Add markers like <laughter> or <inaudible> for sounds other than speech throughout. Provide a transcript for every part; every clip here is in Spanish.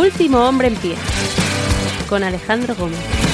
Último hombre en pie, con Alejandro Gómez.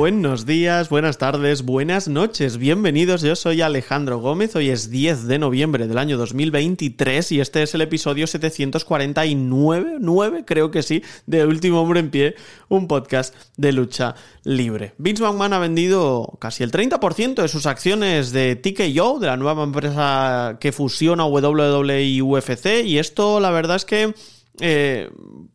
Buenos días, buenas tardes, buenas noches, bienvenidos. Yo soy Alejandro Gómez. Hoy es 10 de noviembre del año 2023 y este es el episodio 749, 9, creo que sí, de Último Hombre en Pie, un podcast de lucha libre. Vince McMahon ha vendido casi el 30% de sus acciones de TKO, de la nueva empresa que fusiona WWE y UFC, y esto la verdad es que eh,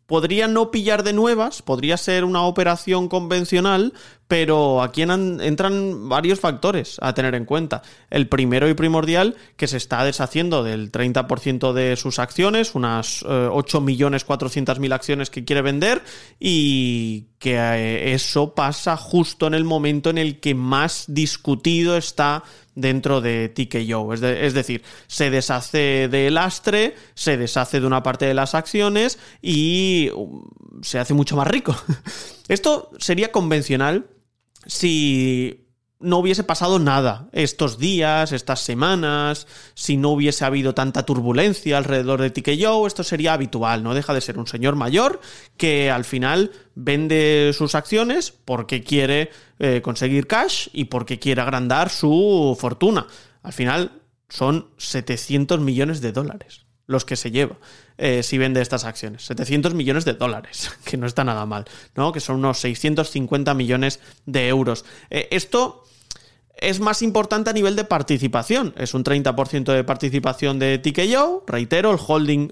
podría no pillar de nuevas, podría ser una operación convencional, pero aquí entran varios factores a tener en cuenta. El primero y primordial, que se está deshaciendo del 30% de sus acciones, unas eh, 8.400.000 acciones que quiere vender, y que eh, eso pasa justo en el momento en el que más discutido está dentro de TKO. Es, es decir, se deshace del lastre, se deshace de una parte de las acciones y se hace mucho más rico. <laughs> Esto sería convencional si no hubiese pasado nada estos días, estas semanas, si no hubiese habido tanta turbulencia alrededor de TKO, esto sería habitual, no deja de ser un señor mayor que al final vende sus acciones porque quiere eh, conseguir cash y porque quiere agrandar su fortuna. Al final son 700 millones de dólares los que se lleva eh, si vende estas acciones. 700 millones de dólares, <laughs> que no está nada mal, ¿no? Que son unos 650 millones de euros. Eh, esto es más importante a nivel de participación. Es un 30% de participación de TKO, reitero, el holding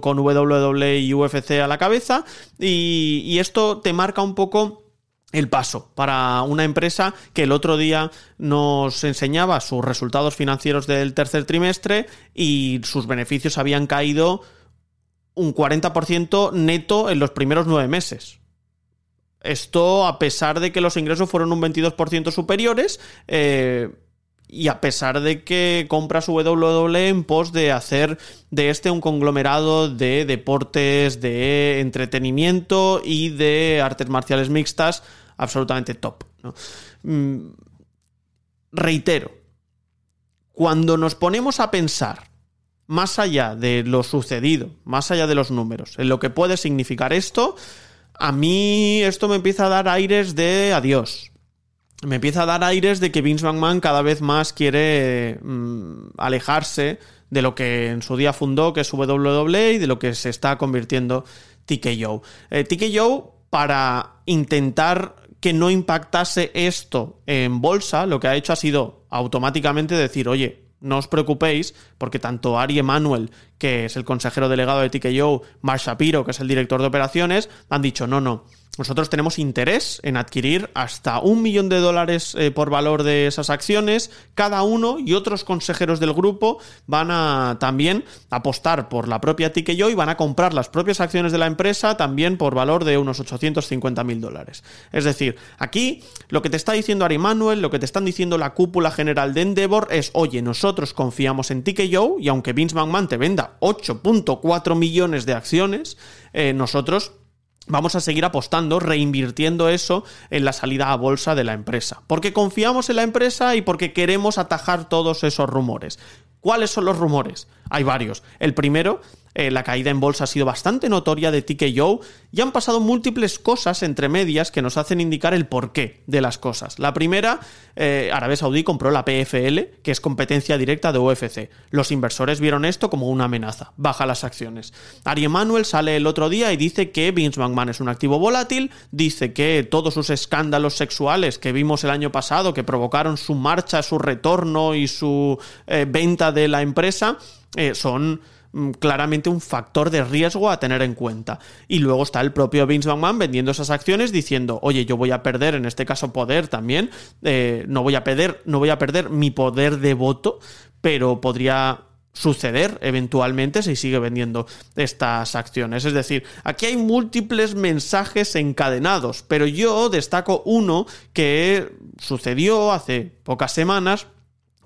con WWE y UFC a la cabeza. Y, y esto te marca un poco el paso para una empresa que el otro día nos enseñaba sus resultados financieros del tercer trimestre y sus beneficios habían caído un 40% neto en los primeros nueve meses. Esto a pesar de que los ingresos fueron un 22% superiores eh, y a pesar de que compra su WWE en pos de hacer de este un conglomerado de deportes, de entretenimiento y de artes marciales mixtas absolutamente top. Mm, reitero, cuando nos ponemos a pensar más allá de lo sucedido, más allá de los números, en lo que puede significar esto, a mí esto me empieza a dar aires de adiós. Me empieza a dar aires de que Vince McMahon cada vez más quiere mm, alejarse de lo que en su día fundó, que es WWE, y de lo que se está convirtiendo TKO. Eh, TKO, para intentar que no impactase esto en bolsa, lo que ha hecho ha sido automáticamente decir, oye, no os preocupéis, porque tanto Ari Emanuel, que es el consejero delegado de TKO, Mark Shapiro, que es el director de operaciones, han dicho, no, no, nosotros tenemos interés en adquirir hasta un millón de dólares eh, por valor de esas acciones. Cada uno y otros consejeros del grupo van a también apostar por la propia TKO y van a comprar las propias acciones de la empresa también por valor de unos 850 mil dólares. Es decir, aquí lo que te está diciendo Ari Manuel, lo que te están diciendo la cúpula general de Endeavor es, oye, nosotros confiamos en TKO y aunque Vince McMahon te venda 8.4 millones de acciones, eh, nosotros vamos a seguir apostando, reinvirtiendo eso en la salida a bolsa de la empresa. Porque confiamos en la empresa y porque queremos atajar todos esos rumores. ¿Cuáles son los rumores? Hay varios. El primero eh, la caída en bolsa ha sido bastante notoria de TKO y han pasado múltiples cosas entre medias que nos hacen indicar el porqué de las cosas. La primera, eh, Arabia Saudí compró la PFL, que es competencia directa de UFC. Los inversores vieron esto como una amenaza. Baja las acciones. Ari Emanuel sale el otro día y dice que Vince McMahon es un activo volátil, dice que todos sus escándalos sexuales que vimos el año pasado, que provocaron su marcha, su retorno y su eh, venta de la empresa, son mm, claramente un factor de riesgo a tener en cuenta. Y luego está el propio Vince McMahon vendiendo esas acciones diciendo, oye, yo voy a perder, en este caso poder también, eh, no, voy a perder, no voy a perder mi poder de voto, pero podría suceder eventualmente si sigue vendiendo estas acciones. Es decir, aquí hay múltiples mensajes encadenados, pero yo destaco uno que sucedió hace pocas semanas,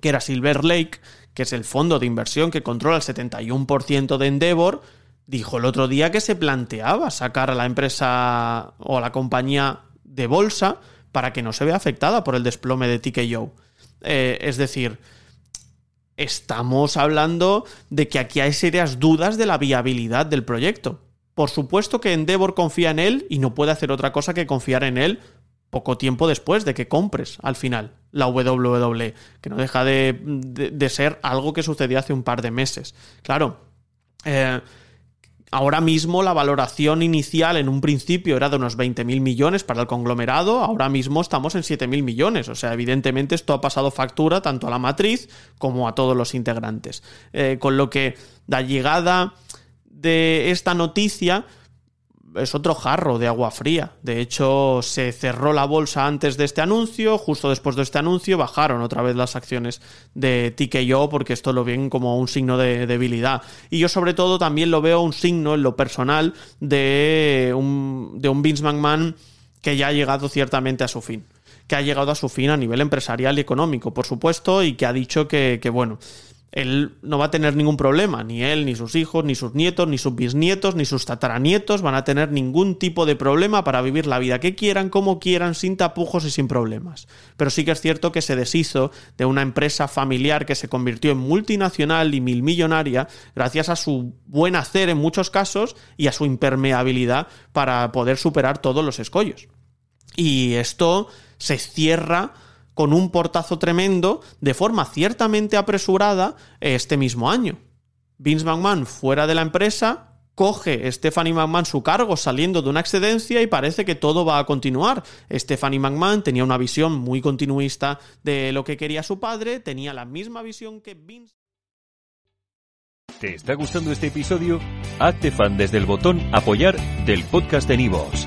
que era Silver Lake, que es el fondo de inversión que controla el 71% de Endeavor, dijo el otro día que se planteaba sacar a la empresa o a la compañía de bolsa para que no se vea afectada por el desplome de TKO. Eh, es decir, estamos hablando de que aquí hay serias dudas de la viabilidad del proyecto. Por supuesto que Endeavor confía en él y no puede hacer otra cosa que confiar en él poco tiempo después de que compres al final la WWE, que no deja de, ser algo que sucedió hace un par de meses. Claro, eh, Ahora mismo la valoración inicial en un principio era de unos 20.000 millones para el conglomerado, ahora mismo estamos en 7.000 millones, o sea, evidentemente esto ha pasado factura tanto a la matriz como a todos los integrantes. Eh, con lo que la llegada de esta noticia es otro jarro de agua fría. De hecho, se cerró la bolsa antes de este anuncio, justo después de este anuncio bajaron otra vez las acciones de TKO porque esto lo ven como un signo de debilidad. Y yo sobre todo también lo veo un signo en lo personal de un, de un Vince McMahon que ya ha llegado ciertamente a su fin. Que ha llegado a su fin a nivel empresarial y económico, por supuesto, y que ha dicho que, que bueno, él no va a tener ningún problema, ni él, ni sus hijos, ni sus nietos, ni sus bisnietos, ni sus tataranietos van a tener ningún tipo de problema para vivir la vida que quieran, como quieran, sin tapujos y sin problemas. Pero sí que es cierto que se deshizo de una empresa familiar que se convirtió en multinacional y milmillonaria gracias a su buen hacer en muchos casos y a su impermeabilidad para poder superar todos los escollos. Y esto se cierra con un portazo tremendo de forma ciertamente apresurada este mismo año. Vince McMahon fuera de la empresa, coge Stephanie McMahon su cargo saliendo de una excedencia y parece que todo va a continuar. Stephanie McMahon tenía una visión muy continuista de lo que quería su padre, tenía la misma visión que Vince. ¿Te está gustando este episodio? Hazte fan desde el botón apoyar del podcast de Nivos.